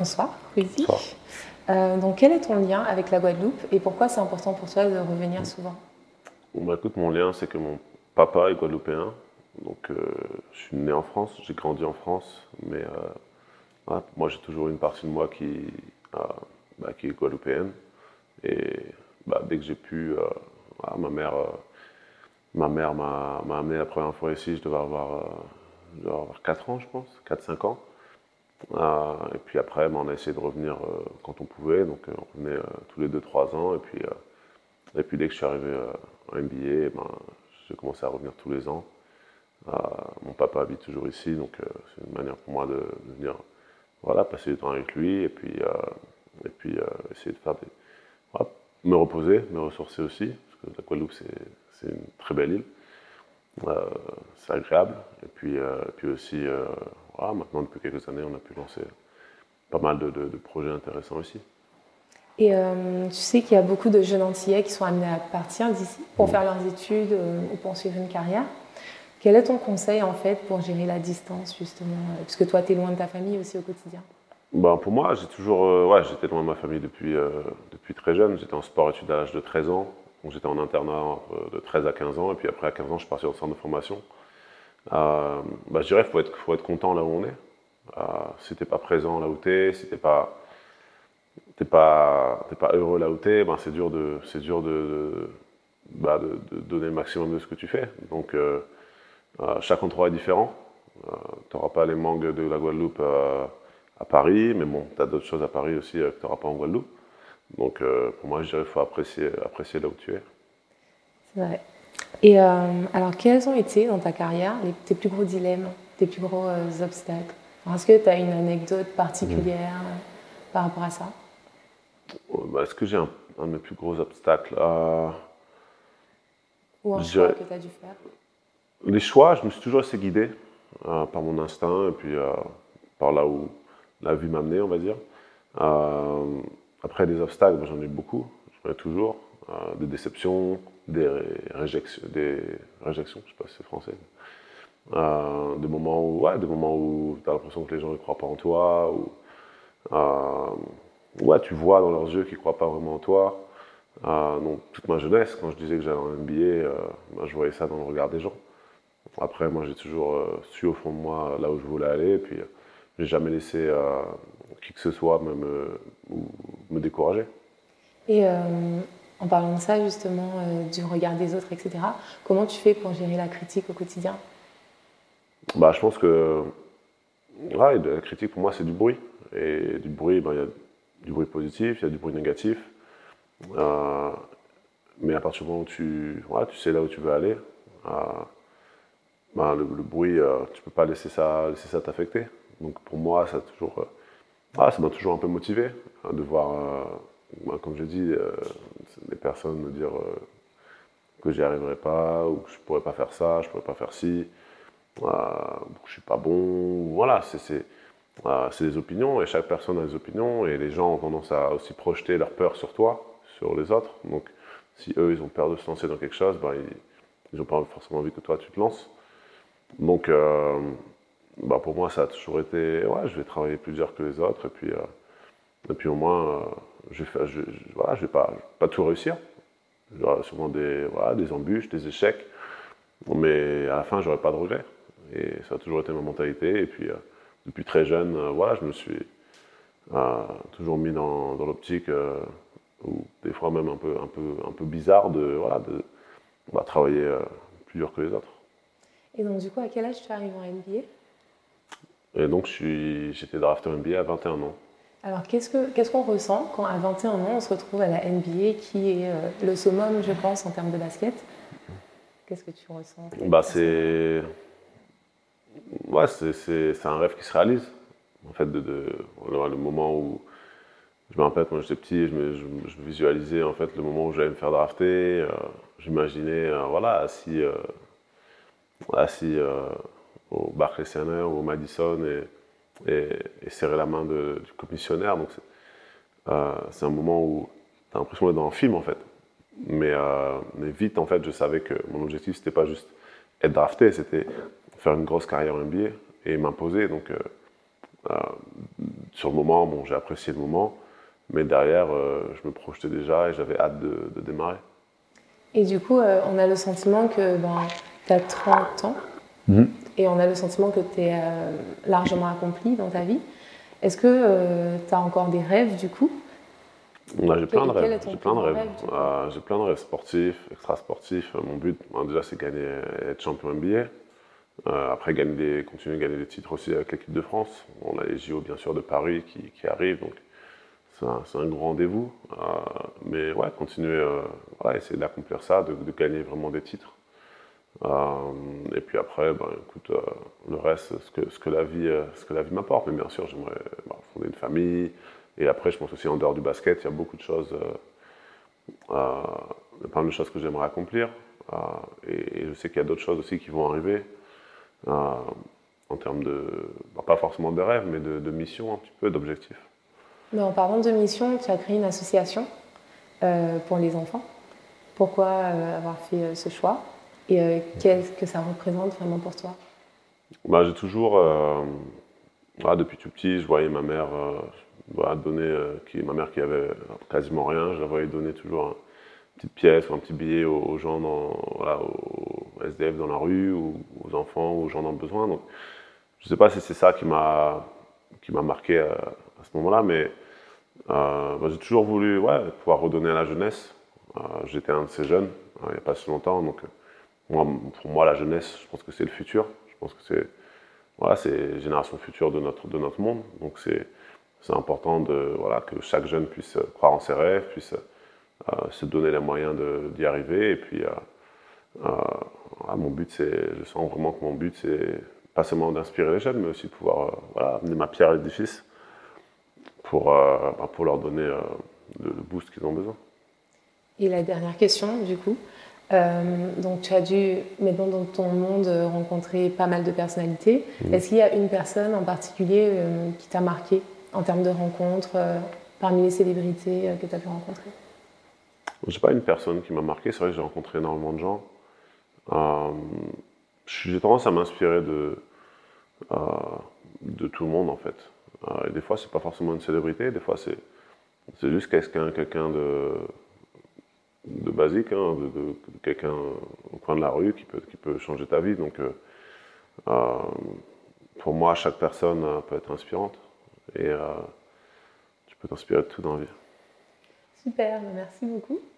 Bonsoir, Rudy. Euh, donc, quel est ton lien avec la Guadeloupe et pourquoi c'est important pour toi de revenir souvent? Bah, écoute, mon lien, c'est que mon papa est guadeloupéen. Donc, euh, je suis né en France, j'ai grandi en France, mais euh, moi, j'ai toujours une partie de moi qui, bah, qui est guadeloupéenne. Et bah, dès que j'ai pu, ma mère, ma mère m'a m'a amené la première fois ici, je devais avoir, je devais avoir 4 ans, je pense, 4-5 ans. Euh, et puis après, bah, on a essayé de revenir euh, quand on pouvait, donc euh, on revenait tous les 2-3 ans. Et puis, et puis dès que je suis arrivé en MBA, ben, j'ai commencé à revenir tous les ans. Mon papa habite toujours ici, donc c'est une manière pour moi de, venir voilà, passer du temps avec lui et puis, et puis essayer de faire des. me reposer, me ressourcer aussi, parce que la Guadeloupe, c'est une très belle île. Euh, c'est agréable. Et puis, euh, et puis aussi, euh, voilà, maintenant, depuis quelques années, on a pu lancer pas mal de, de- de projets intéressants aussi. Et euh, tu sais qu'il y a beaucoup de jeunes Antillais qui sont amenés à partir d'ici pour faire leurs études euh, ou pour suivre une carrière. Quel est ton conseil en fait pour gérer la distance justement Puisque toi, tu es loin de ta famille aussi au quotidien? Ben, pour moi, j'ai toujours, euh, ouais, j'étais loin de ma famille depuis, depuis très jeune. J'étais en sport-études à l'âge de 13 ans. J'étais en internat euh, de 13 à 15 ans. Et puis après, à 15 ans, je suis parti au centre de formation. Euh, ben, je dirais qu'il faut être, content là où on est. Euh, si t'es pas présent là où t'es, si t'es pas, t'es pas, heureux là où t'es, ben, c'est dur, de, c'est dur de, bah, de- donner le maximum de ce que tu fais. Donc, euh, chaque endroit est différent. tu n'auras pas les mangues de la Guadeloupe à Paris, mais bon, tu as d'autres choses à Paris aussi que tu n'auras pas en Guadeloupe. Donc euh, pour moi, je dirais qu'il faut apprécier, apprécier là où tu es. C'est vrai. Et euh, alors, quels ont été dans ta carrière les, tes plus gros dilemmes, tes plus gros euh, obstacles? Est-ce que tu as une anecdote particulière euh, par rapport à ça? Bah, Est-ce que j'ai un, un de mes plus gros obstacles Ou un choix que tu as dû faire? Les choix, je me suis toujours assez guidé euh, par mon instinct et puis euh, par là où la vie m'a amené, on va dire. Euh, après, des obstacles, j'en ai eu beaucoup, j'en ai toujours. Euh, des déceptions, des ré- réjections, des réjections, je sais pas si c'est français. Euh, des moments où, ouais, tu as l'impression que les gens ne croient pas en toi, ou euh, ouais, tu vois dans leurs yeux qu'ils ne croient pas vraiment en toi. Euh, donc, toute ma jeunesse, quand je disais que j'allais en euh, ben, je voyais ça dans le regard des gens. Après, moi, j'ai toujours su au fond de moi là où je voulais aller, et puis j'ai jamais laissé qui que ce soit me, me, ou me décourager. Et euh, en parlant de ça, justement, euh, du regard des autres, etc., comment tu fais pour gérer la critique au quotidien? Bah, je pense que ouais, la critique, pour moi, c'est du bruit. Et du bruit, ben, il y a du bruit positif, il y a du bruit négatif. Euh, mais à partir du moment où tu, voilà, tu sais là où tu veux aller, ben, le, le bruit, tu peux pas laisser ça, laisser ça t'affecter. Donc pour moi, ça a toujours, ah, ça m'a toujours un peu motivé hein, de voir, euh, comme je dis, euh, des personnes me dire euh, que j'y arriverai pas, ou que je pourrais pas faire ça, je pourrais pas faire ci euh, je suis pas bon. Voilà, c'est des opinions et chaque personne a des opinions et les gens ont tendance à aussi projeter leur peur sur toi, sur les autres. Donc, si eux ils ont peur de se lancer dans quelque chose, ben, ils n'ont pas forcément envie que toi tu te lances. Donc, bah, pour moi, ça a toujours été ouais, je vais travailler plus dur que les autres et puis, euh, et puis au moins, euh, je vais, vais pas, pas tout réussir. J'aurai sûrement des, voilà, des embûches, des échecs. Mais à la fin, j'aurais pas de regrets. Et ça a toujours été ma mentalité. Et puis, euh, depuis très jeune, voilà, je me suis toujours mis dans, dans l'optique, ou des fois même un peu, un peu, un peu bizarre, de, voilà, de bah, travailler plus dur que les autres. Et donc, du coup, à quel âge tu arrives en NBA Et donc, j'étais drafté NBA à 21 ans. Alors, qu'est-ce que- qu'est-ce qu'on ressent quand, à 21 ans, on se retrouve à la NBA, qui est euh, le summum, je pense, en termes de basket? Qu'est-ce que tu ressens? Bah, c'est. Ouais, un rêve qui se réalise. En fait, de, de- le, moment où. Je me rappelle quand j'étais petit, je, me, je, je visualisais en fait le moment où j'allais me faire drafter. euh, J'imaginais, euh, voilà, assis, assis au Barclays Center ou au Madison et, et, et serrer la main de- du commissionnaire. Donc, c'est euh, c'est un moment où tu as l'impression d'être dans un film en fait. Mais, euh, mais vite, en fait, je savais que mon objectif, c'était pas juste être drafté, c'était faire une grosse carrière en NBA et m'imposer. Donc, euh, sur le moment, bon, j'ai apprécié le moment, mais derrière, je me projetais déjà et j'avais hâte de, démarrer. Et du coup, on a le sentiment que ben, tu as 30 ans mhm. Et on a le sentiment que tu es largement accompli dans ta vie. Est-ce que tu as encore des rêves du coup? J'ai plein de rêves. J'ai plein de rêves. Euh, j'ai plein de rêves sportifs, extra-sportifs. Mon but, déjà, c'est gagner, être champion NBA. Euh, après, gagner des, continuer à gagner des titres aussi avec l'équipe de France. On a les JO, bien sûr, de Paris qui, qui arrivent. Donc, c'est un, un, grand rendez-vous. Euh, mais ouais, continuer, voilà, essayer d'accomplir ça, de, gagner vraiment des titres. Et puis après, ben, écoute, le reste, ce que, ce que la vie, ce que la vie m'apporte. Mais bien sûr, j'aimerais bah, fonder une famille, et après, je pense aussi en dehors du basket, il y a beaucoup de choses, euh, euh, plein de choses que j'aimerais accomplir. Euh, et, je sais qu'il y a d'autres choses aussi qui vont arriver en termes de, bah, pas forcément de rêves, mais de, de mission un petit peu, d'objectifs. Mais en parlant de mission, tu as créé une association pour les enfants. Pourquoi avoir fait ce choix? Et qu'est-ce que ça représente vraiment pour toi? Bah, J'ai toujours, depuis tout petit, je voyais ma mère, voilà, donner, euh, qui, ma mère qui avait quasiment rien, je la voyais donner toujours une petite pièce ou un petit billet aux, gens, dans, aux SDF dans la rue, aux enfants, ou aux gens dans le besoin. Donc, je ne sais pas si c'est ça qui m'a marqué à, ce moment-là, mais euh, j'ai toujours voulu ouais, pouvoir redonner à la jeunesse. Euh, j'étais un de ces jeunes il n'y a pas si longtemps, donc moi, pour moi la jeunesse, je pense que c'est le futur. Je pense que c'est voilà, c'est génération future de notre de notre monde. Donc c'est c'est important de, voilà, que chaque jeune puisse croire en ses rêves, puisse euh, se donner les moyens d'y arriver. Et puis, euh, euh, mon but, c'est, je sens vraiment que mon but, c'est pas seulement d'inspirer les jeunes, mais aussi de pouvoir voilà, amener ma pierre à l'édifice pour, bah, pour leur donner le, boost qu'ils ont besoin. Et la dernière question, du coup. Donc, tu as dû, maintenant dans ton monde, rencontrer pas mal de personnalités. Mmh. Est-ce qu'il y a une personne en particulier qui t'a marqué en termes de rencontres euh, parmi les célébrités euh, que tu as pu rencontrer? Je n'ai pas une personne qui m'a marqué. C'est vrai que j'ai rencontré énormément de gens. Euh, j'ai tendance à m'inspirer de, de tout le monde, en fait. et des fois, c'est pas forcément une célébrité. Des fois, c'est, juste quelqu'un, de basique, hein, de, quelqu'un au coin de la rue qui peut, qui peut changer ta vie. Donc, pour moi, chaque personne peut être inspirante et euh, tu peux t'inspirer de tout dans la vie. Super, merci beaucoup.